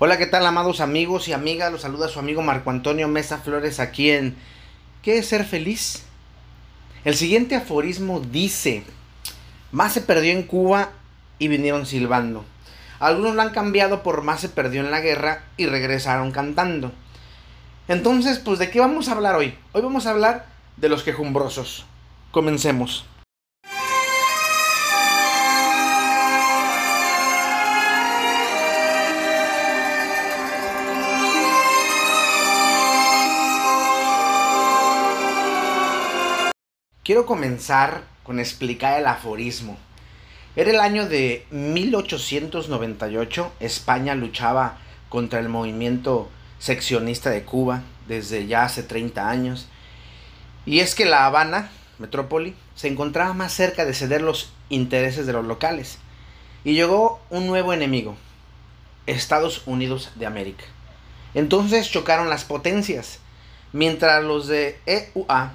Hola, ¿qué tal, amados amigos y amigas? Los saluda su amigo Marco Antonio Mesa Flores aquí en ¿Qué es ser feliz? El siguiente aforismo dice, más se perdió en Cuba y vinieron silbando. Algunos lo han cambiado por más se perdió en la guerra y regresaron cantando. Entonces, pues, ¿de qué vamos a hablar hoy? Hoy vamos a hablar de los quejumbrosos. Comencemos. Quiero comenzar con explicar el aforismo. Era el año de 1898, España luchaba contra el movimiento seccionista de Cuba desde ya hace 30 años. Y es que La Habana, metrópoli, se encontraba más cerca de ceder los intereses de los locales. Y llegó un nuevo enemigo, Estados Unidos de América. Entonces chocaron las potencias, mientras los de EUA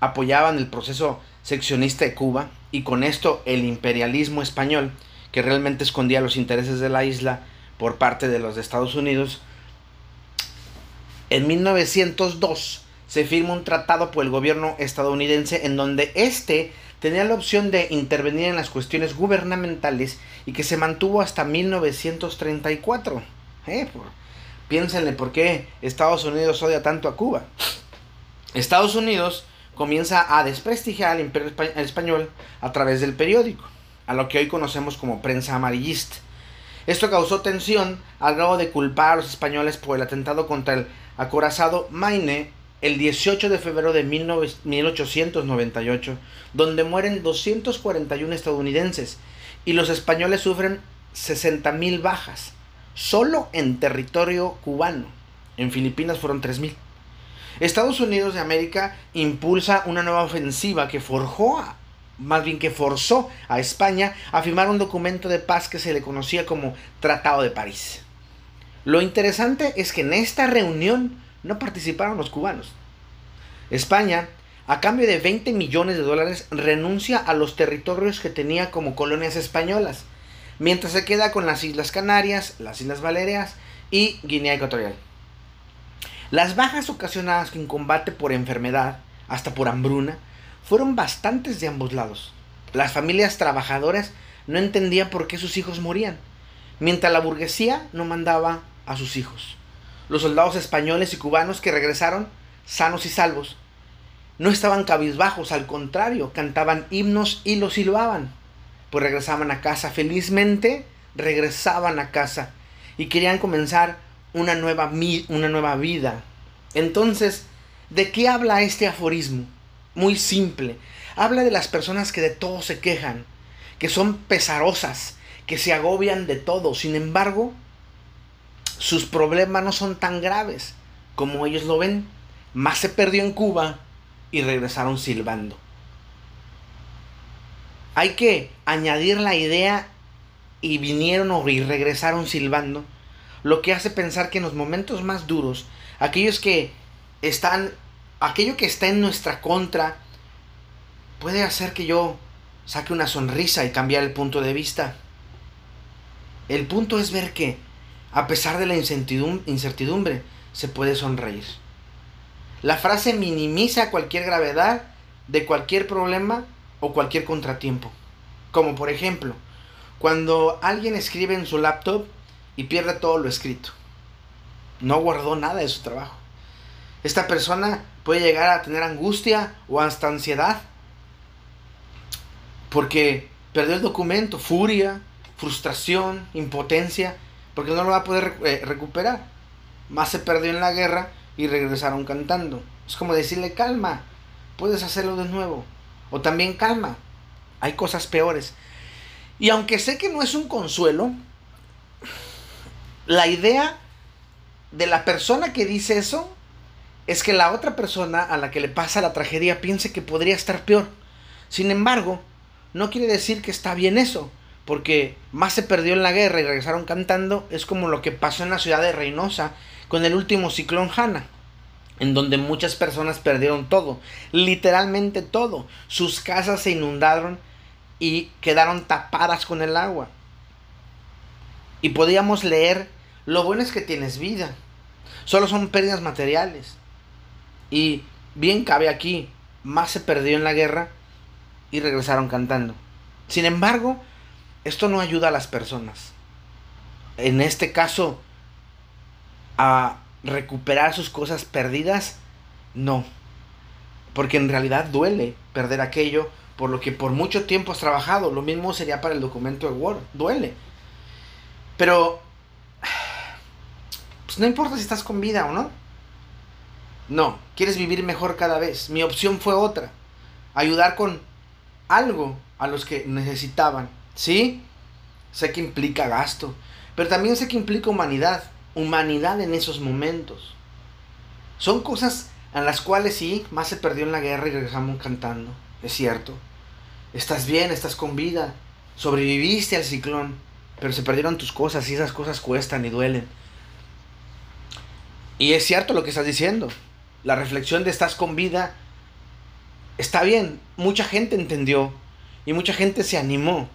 apoyaban el proceso seccionista de Cuba y con esto el imperialismo español, que realmente escondía los intereses de la isla por parte de los de Estados Unidos, en 1902 se firma un tratado por el gobierno estadounidense en donde éste tenía la opción de intervenir en las cuestiones gubernamentales y que se mantuvo hasta 1934. ¿Eh? piénsenle por qué Estados Unidos odia tanto a Cuba. Estados Unidos comienza a desprestigiar al imperio español a través del periódico, a lo que hoy conocemos como prensa amarillista. Esto causó tensión al grado de culpar a los españoles por el atentado contra el acorazado Maine el 18 de febrero de 1898, donde mueren 241 estadounidenses y los españoles sufren 60.000 bajas, solo en territorio cubano. En Filipinas fueron 3.000. Estados Unidos de América impulsa una nueva ofensiva que forjó, más bien que forzó a España a firmar un documento de paz que se le conocía como Tratado de París. Lo interesante es que en esta reunión no participaron los cubanos. España, a cambio de 20 millones de dólares, renuncia a los territorios que tenía como colonias españolas, mientras se queda con las Islas Canarias, las Islas Baleares y Guinea Ecuatorial. Las bajas ocasionadas en combate por enfermedad, hasta por hambruna, fueron bastantes de ambos lados. Las familias trabajadoras no entendían por qué sus hijos morían, mientras la burguesía no mandaba a sus hijos. Los soldados españoles y cubanos que regresaron sanos y salvos no estaban cabizbajos, al contrario, cantaban himnos y los silbaban, pues regresaban a casa felizmente, regresaban a casa y querían comenzar una nueva, una nueva vida. Entonces, ¿de qué habla este aforismo? Muy simple. Habla de las personas que de todo se quejan, que son pesarosas, que se agobian de todo. Sin embargo, sus problemas no son tan graves como ellos lo ven. Más se perdió en Cuba y regresaron silbando. Hay que añadir la idea y vinieron y regresaron silbando lo que hace pensar que en los momentos más duros, aquellos que están, aquello que está en nuestra contra, puede hacer que yo saque una sonrisa y cambiar el punto de vista. El punto es ver que, a pesar de la incertidumbre, se puede sonreír. La frase minimiza cualquier gravedad de cualquier problema o cualquier contratiempo. Como por ejemplo, cuando alguien escribe en su laptop y pierde todo lo escrito. No guardó nada de su trabajo. Esta persona puede llegar a tener angustia o hasta ansiedad porque perdió el documento, furia, frustración, impotencia, porque no lo va a poder eh, recuperar. Más se perdió en la guerra y regresaron cantando. Es como decirle calma, puedes hacerlo de nuevo. O también calma, hay cosas peores. Y aunque sé que no es un consuelo, la idea de la persona que dice eso es que la otra persona a la que le pasa la tragedia piense que podría estar peor. Sin embargo, no quiere decir que está bien eso, porque más se perdió en la guerra y regresaron cantando, es como lo que pasó en la ciudad de Reynosa con el último ciclón Hanna, en donde muchas personas perdieron todo, literalmente todo. Sus casas se inundaron y quedaron tapadas con el agua. Y podíamos leer Lo bueno es que tienes vida. Solo son pérdidas materiales. Y bien cabe aquí, más se perdió en la guerra y regresaron cantando. Sin embargo, esto no ayuda a las personas. En este caso, a recuperar sus cosas perdidas, no. Porque en realidad duele perder aquello por lo que por mucho tiempo has trabajado. Lo mismo sería para el documento de Word. Duele. Pero, no importa si estás con vida o no. No, quieres vivir mejor cada vez. Mi opción fue otra. Ayudar con algo a los que necesitaban. ¿Sí? Sé que implica gasto. Pero también sé que implica humanidad. Humanidad en esos momentos. Son cosas en las cuales sí, más se perdió en la guerra y regresamos cantando. Es cierto. Estás bien, estás con vida. Sobreviviste al ciclón. Pero se perdieron tus cosas y esas cosas cuestan y duelen. Y es cierto lo que estás diciendo. La reflexión de estás con vida está bien. Mucha gente entendió y mucha gente se animó.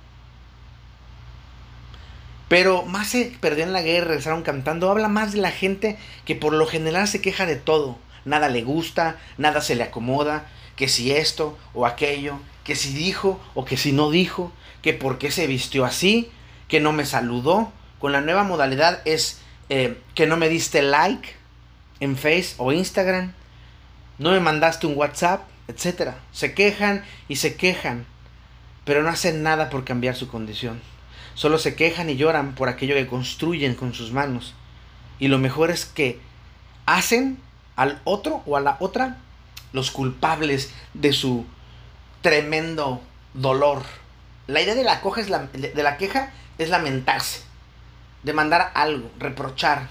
Pero más se perdió en la guerra, regresaron cantando. Habla más de la gente que por lo general se queja de todo. Nada le gusta, nada se le acomoda. Que si esto o aquello, que si dijo o que si no dijo, que por qué se vistió así, que no me saludó. Con la nueva modalidad es eh, que no me diste like en Face o Instagram, no me mandaste un WhatsApp, etc. Se quejan y se quejan, pero no hacen nada por cambiar su condición. Solo se quejan y lloran por aquello que construyen con sus manos. Y lo mejor es que hacen al otro o a la otra los culpables de su tremendo dolor. La idea de la, es la, de la queja es lamentarse, demandar algo, reprochar,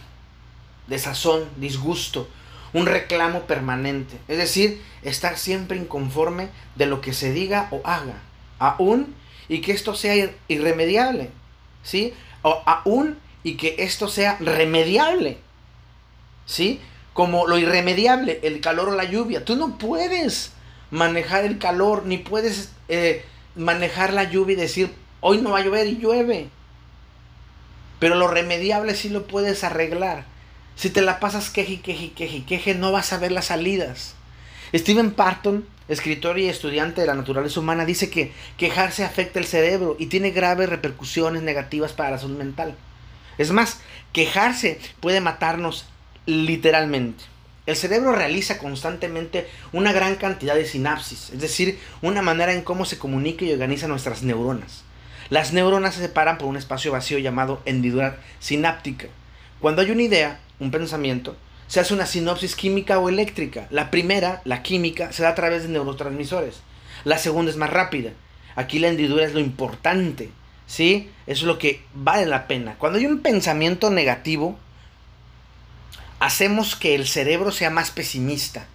desazón, disgusto, un reclamo permanente. Es decir, estar siempre inconforme de lo que se diga o haga, aún y que esto sea irremediable, ¿sí? O aún y que esto sea remediable, ¿sí? Como lo irremediable, el calor o la lluvia. Tú no puedes manejar el calor, ni puedes eh, manejar la lluvia y decir, hoy no va a llover y llueve. Pero lo remediable sí lo puedes arreglar. Si te la pasas queje, queje, queje, queje, no vas a ver las salidas. Stephen Parton, escritor y estudiante de la naturaleza humana, dice que quejarse afecta el cerebro y tiene graves repercusiones negativas para la salud mental. Es más, quejarse puede matarnos literalmente. El cerebro realiza constantemente una gran cantidad de sinapsis, es decir, una manera en cómo se comunica y organiza nuestras neuronas. Las neuronas se separan por un espacio vacío llamado hendidura sináptica. Cuando hay una idea, un pensamiento, se hace una sinopsis química o eléctrica. La primera, la química, se da a través de neurotransmisores. La segunda es más rápida. Aquí la hendidura es lo importante, ¿sí? Es lo que vale la pena. Cuando hay un pensamiento negativo, hacemos que el cerebro sea más pesimista.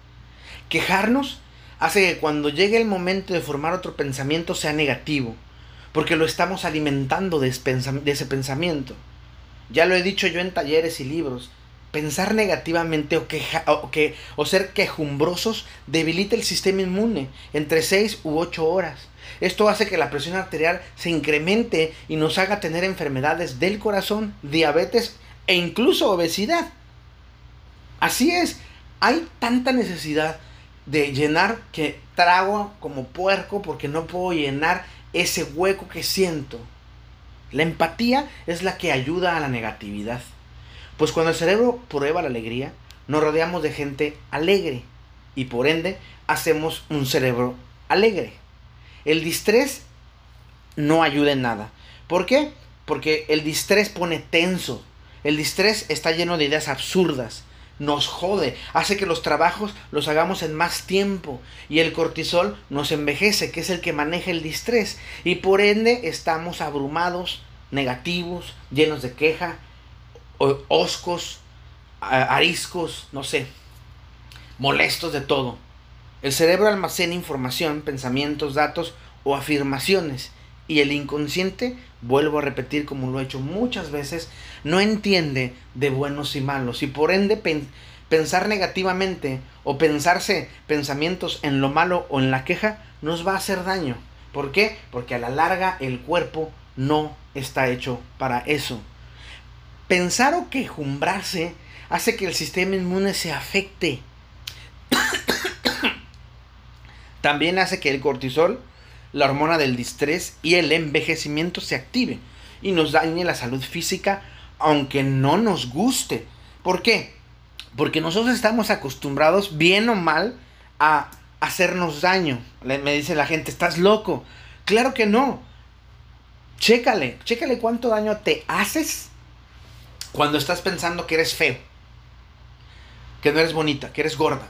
Quejarnos hace que cuando llegue el momento de formar otro pensamiento sea negativo, porque lo estamos alimentando de ese pensamiento. Ya lo he dicho yo en talleres y libros, pensar negativamente o, queja, o, que, o ser quejumbrosos debilita el sistema inmune entre 6 u 8 horas. Esto hace que la presión arterial se incremente y nos haga tener enfermedades del corazón, diabetes e incluso obesidad. Así es, hay tanta necesidad de llenar que trago como puerco porque no puedo llenar ese hueco que siento. La empatía es la que ayuda a la negatividad. Pues cuando el cerebro prueba la alegría, nos rodeamos de gente alegre y por ende hacemos un cerebro alegre. El distrés no ayuda en nada. ¿Por qué? Porque el distrés pone tenso. El distrés está lleno de ideas absurdas. Nos jode, hace que los trabajos los hagamos en más tiempo y el cortisol nos envejece, que es el que maneja el distrés y por ende estamos abrumados, negativos, llenos de queja, oscos, ariscos, no sé, molestos de todo. El cerebro almacena información, pensamientos, datos o afirmaciones y el inconsciente, vuelvo a repetir como lo he hecho muchas veces, no entiende de buenos y malos y por ende pensar negativamente o pensarse pensamientos en lo malo o en la queja nos va a hacer daño. ¿Por qué? Porque a la larga el cuerpo no está hecho para eso. Pensar o quejumbrarse hace que el sistema inmune se afecte. También hace que el cortisol, la hormona del distrés y el envejecimiento se active y nos dañe la salud física aunque no nos guste. ¿Por qué? Porque nosotros estamos acostumbrados, bien o mal, a hacernos daño. Me dice la gente, estás loco. Claro que no. Chécale, chécale cuánto daño te haces cuando estás pensando que eres feo, que no eres bonita, que eres gorda,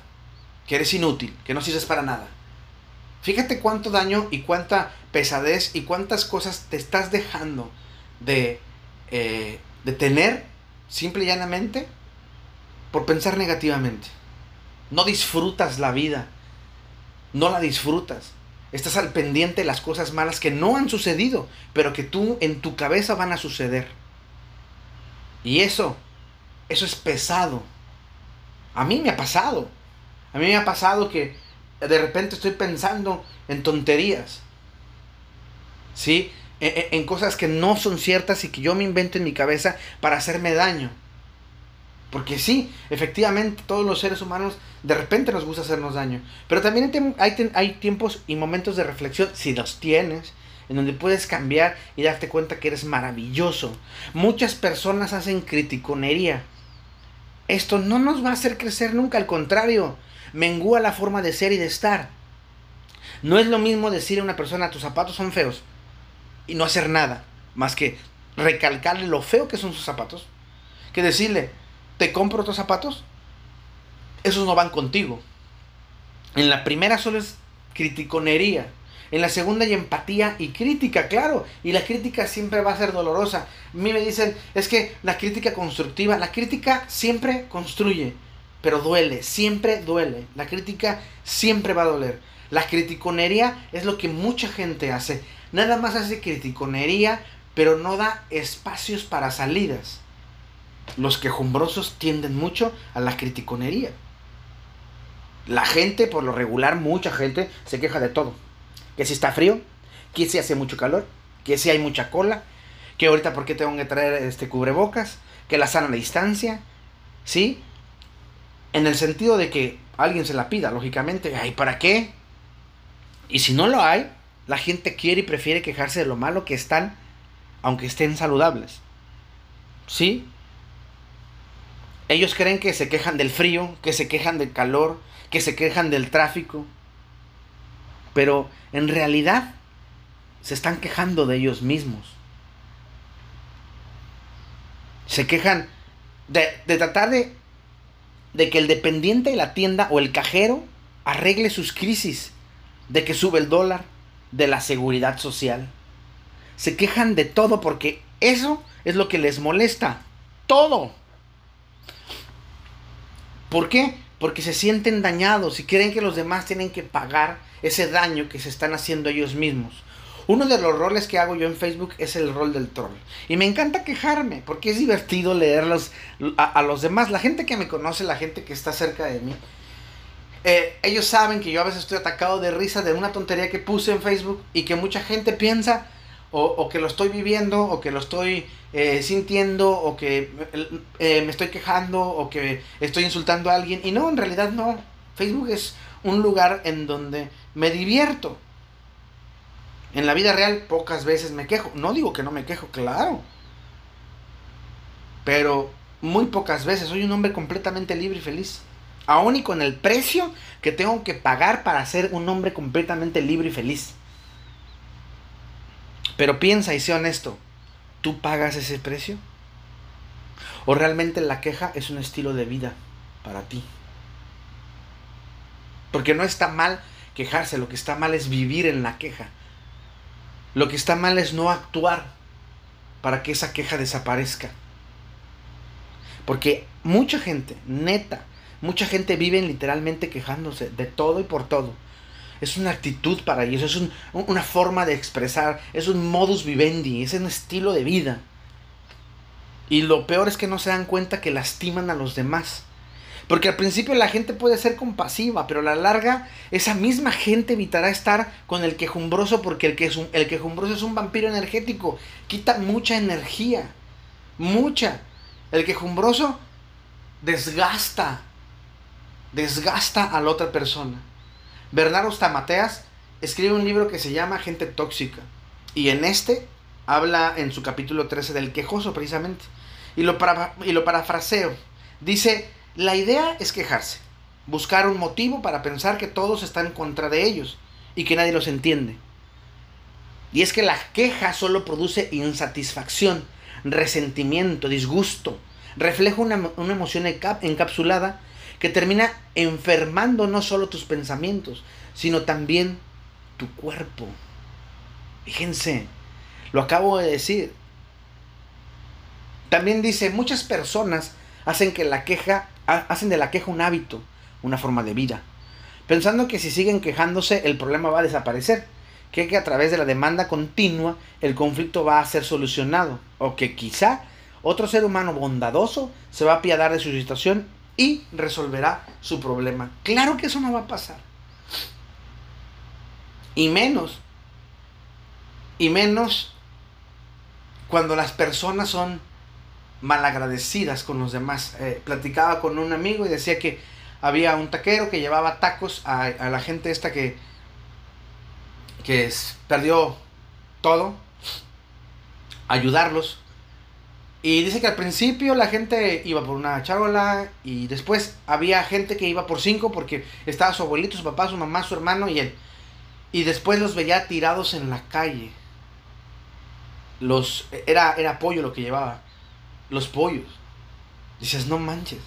que eres inútil, que no sirves para nada. Fíjate cuánto daño y cuánta pesadez y cuántas cosas te estás dejando de, eh, de tener simple y llanamente por pensar negativamente. No disfrutas la vida. No la disfrutas. Estás al pendiente de las cosas malas que no han sucedido, pero que tú en tu cabeza van a suceder. Y eso, eso es pesado. A mí me ha pasado. A mí me ha pasado que de repente estoy pensando en tonterías. ¿Sí? En, cosas que no son ciertas y que yo me invento en mi cabeza para hacerme daño. Porque sí, efectivamente todos los seres humanos de repente nos gusta hacernos daño. Pero también hay, hay tiempos y momentos de reflexión, si los tienes, en donde puedes cambiar y darte cuenta que eres maravilloso. Muchas personas hacen criticonería. Esto no nos va a hacer crecer nunca, al contrario, mengúa la forma de ser y de estar. No es lo mismo decir a una persona tus zapatos son feos y no hacer nada, más que recalcarle lo feo que son sus zapatos, que decirle, ¿te compro otros zapatos? Esos no van contigo. En la primera solo es criticonería. En la segunda hay empatía y crítica, claro. Y la crítica siempre va a ser dolorosa. A mí me dicen, es que la crítica constructiva, la crítica siempre construye, pero duele, siempre duele. La crítica siempre va a doler. La criticonería es lo que mucha gente hace. Nada más hace criticonería, pero no da espacios para salidas. Los quejumbrosos tienden mucho a la criticonería. La gente, por lo regular, mucha gente se queja de todo que si está frío, que si hace mucho calor, que si hay mucha cola, que ahorita por qué tengo que traer este cubrebocas, que la sana distancia, ¿sí? En el sentido de que alguien se la pida, lógicamente, ¿ay para qué? Y si no lo hay, la gente quiere y prefiere quejarse de lo malo que están, aunque estén saludables. ¿Sí? Ellos creen que se quejan del frío, que se quejan del calor, que se quejan del tráfico, pero en realidad se están quejando de ellos mismos. Se quejan de, tratar de, de que el dependiente de la tienda o el cajero arregle sus crisis, de que sube el dólar, de la seguridad social. Se quejan de todo porque eso es lo que les molesta. Todo. ¿Por qué? Porque se sienten dañados y creen que los demás tienen que pagar ese daño que se están haciendo ellos mismos. Uno de los roles que hago yo en Facebook es el rol del troll. Y me encanta quejarme, porque es divertido leerlos a, los demás. La gente que me conoce, la gente que está cerca de mí, eh, ellos saben que yo a veces estoy atacado de risa de una tontería que puse en Facebook y que mucha gente piensa o, que lo estoy viviendo o que lo estoy eh, sintiendo o que eh, me estoy quejando o que estoy insultando a alguien. Y no, en realidad no. Facebook es un lugar en donde me divierto. En la vida real pocas veces me quejo. No digo que no me quejo, claro. Pero muy pocas veces. Soy un hombre completamente libre y feliz. Aún y con el precio que tengo que pagar para ser un hombre completamente libre y feliz. Pero piensa y sé honesto. ¿Tú pagas ese precio? ¿O realmente la queja es un estilo de vida para ti? Porque no está mal quejarse, lo que está mal es vivir en la queja. Lo que está mal es no actuar para que esa queja desaparezca. Porque mucha gente, neta, mucha gente vive literalmente quejándose de todo y por todo. Es una actitud para ellos, es una forma de expresar, es un modus vivendi, es un estilo de vida. Y lo peor es que no se dan cuenta que lastiman a los demás. Porque al principio la gente puede ser compasiva, pero a la larga esa misma gente evitará estar con el quejumbroso porque el, el quejumbroso es un vampiro energético. Quita mucha energía. Mucha. El quejumbroso desgasta, desgasta a la otra persona. Bernardo Stamateas escribe un libro que se llama Gente Tóxica. Y en este habla en su capítulo 13 del quejoso precisamente. Y lo, para, y lo parafraseo. Dice, la idea es quejarse, buscar un motivo para pensar que todos están en contra de ellos y que nadie los entiende. Y es que la queja solo produce insatisfacción, resentimiento, disgusto. Refleja una, una emoción encapsulada que termina enfermando no solo tus pensamientos, sino también tu cuerpo. Fíjense, lo acabo de decir. También dice, muchas personas hacen que la queja hacen de la queja un hábito, una forma de vida, pensando que si siguen quejándose el problema va a desaparecer, que, a través de la demanda continua el conflicto va a ser solucionado, o que quizá otro ser humano bondadoso se va a apiadar de su situación y resolverá su problema. Claro que eso no va a pasar. Y menos, y menos cuando las personas son malagradecidas con los demás. Eh, platicaba con un amigo y decía que había un taquero que llevaba tacos a, la gente esta que, que perdió todo, ayudarlos. Y dice que al principio la gente iba por una charola y después había gente que iba por cinco porque estaba su abuelito, su papá, su mamá, su hermano y él. Y después los veía tirados en la calle. Los, era, era pollo lo que llevaba los pollos. Dices, no manches.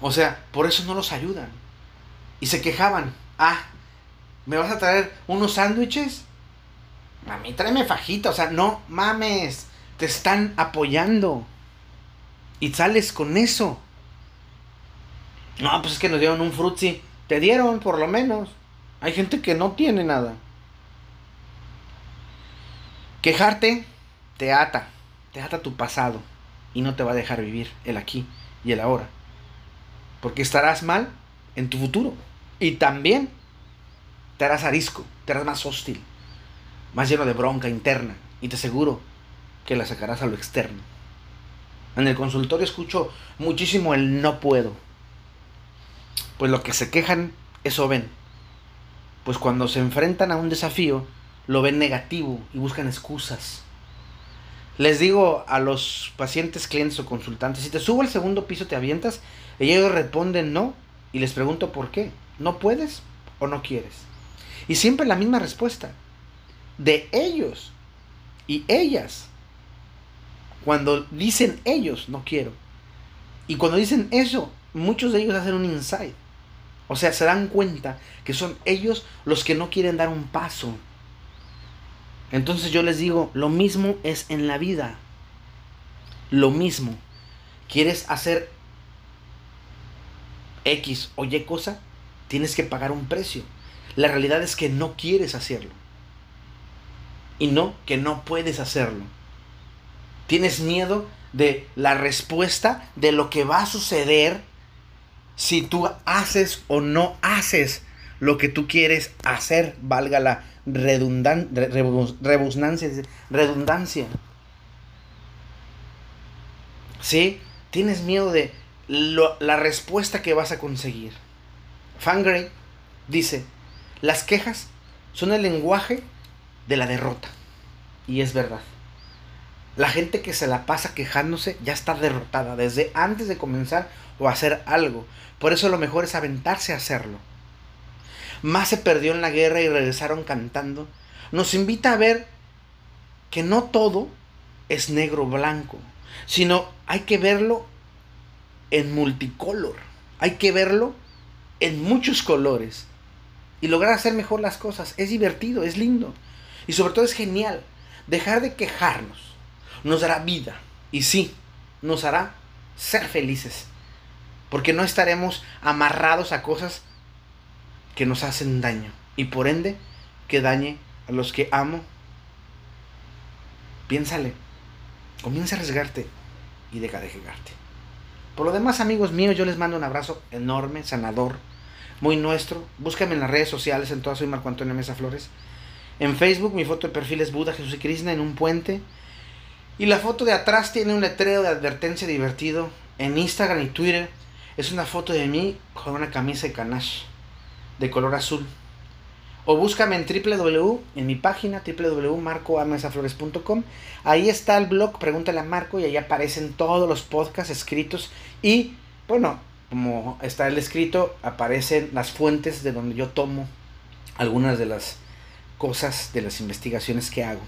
O sea, por eso no los ayudan. Y se quejaban. Ah, ¿me vas a traer unos sándwiches? A mí tráeme fajita. O sea, no mames. Te están apoyando. Y sales con eso. No, pues es que nos dieron un frutzi. Te dieron, por lo menos. Hay gente que no tiene nada. Quejarte te ata te ata tu pasado y no te va a dejar vivir el aquí y el ahora. Porque estarás mal en tu futuro. Y también te harás arisco, te harás más hostil, más lleno de bronca interna. Y te aseguro que la sacarás a lo externo. En el consultorio escucho muchísimo el no puedo. Pues lo que se quejan, eso ven. Pues cuando se enfrentan a un desafío, lo ven negativo y buscan excusas les digo a los pacientes, clientes o consultantes, si te subo al segundo piso te avientas, ellos responden no, y les pregunto por qué. ¿No puedes o no quieres? Y siempre la misma respuesta. De ellos y ellas. Cuando dicen ellos, no quiero. Y cuando dicen eso, muchos de ellos hacen un insight. O sea, se dan cuenta que son ellos los que no quieren dar un paso entonces yo les digo, lo mismo es en la vida. Lo mismo. ¿Quieres hacer X o Y cosa? Tienes que pagar un precio. La realidad es que no quieres hacerlo. Y no que no puedes hacerlo. Tienes miedo de la respuesta de lo que va a suceder si tú haces o no haces lo que tú quieres hacer, valga la redundan, redundancia. ¿Sí? Tienes miedo de la respuesta que vas a conseguir. Fangray dice, las quejas son el lenguaje de la derrota. Y es verdad. La gente que se la pasa quejándose ya está derrotada desde antes de comenzar o hacer algo. Por eso lo mejor es aventarse a hacerlo más se perdió en la guerra y regresaron cantando, nos invita a ver que no todo es negro blanco, sino hay que verlo en multicolor, hay que verlo en muchos colores y lograr hacer mejor las cosas. Es divertido, es lindo y sobre todo es genial. Dejar de quejarnos nos dará vida y sí, nos hará ser felices, porque no estaremos amarrados a cosas que nos hacen daño y por ende que dañe a los que amo. Piénsale, comienza a arriesgarte y deja de jugarte. Por lo demás, amigos míos, yo les mando un abrazo enorme, sanador, muy nuestro. Búscame en las redes sociales, en todas soy Marco Antonio Mesa Flores. En Facebook mi foto de perfil es Buda, Jesús y Krishna en un puente. Y la foto de atrás tiene un letrero de advertencia divertido. En Instagram y Twitter es una foto de mí con una camisa de canache de color azul. O búscame en www, en mi página www.marcoamesaflores.com. Ahí está el blog, pregúntale a Marco y ahí aparecen todos los podcasts escritos. Y bueno, como está el escrito, aparecen las fuentes de donde yo tomo algunas de las cosas, de las investigaciones que hago.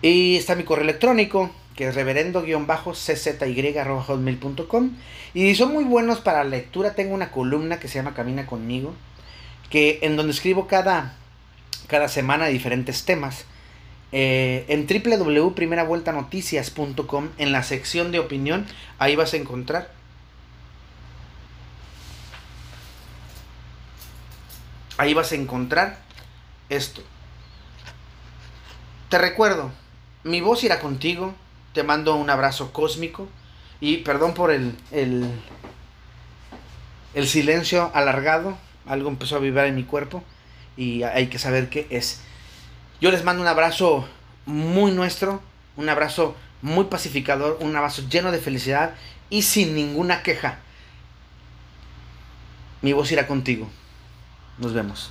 Y está mi correo electrónico, que es reverendo-czy.com. Y son muy buenos para lectura. Tengo una columna que se llama Camina conmigo que en donde escribo cada, cada semana diferentes temas. Eh, en www.primeravueltanoticias.com, en la sección de opinión, ahí vas a encontrar. Ahí vas a encontrar esto. Te recuerdo, mi voz irá contigo. Te mando un abrazo cósmico. Y perdón por el, el, el silencio alargado algo empezó a vibrar en mi cuerpo y hay que saber qué es. Yo les mando un abrazo muy nuestro, un abrazo muy pacificador, un abrazo lleno de felicidad y sin ninguna queja. Mi voz irá contigo. Nos vemos.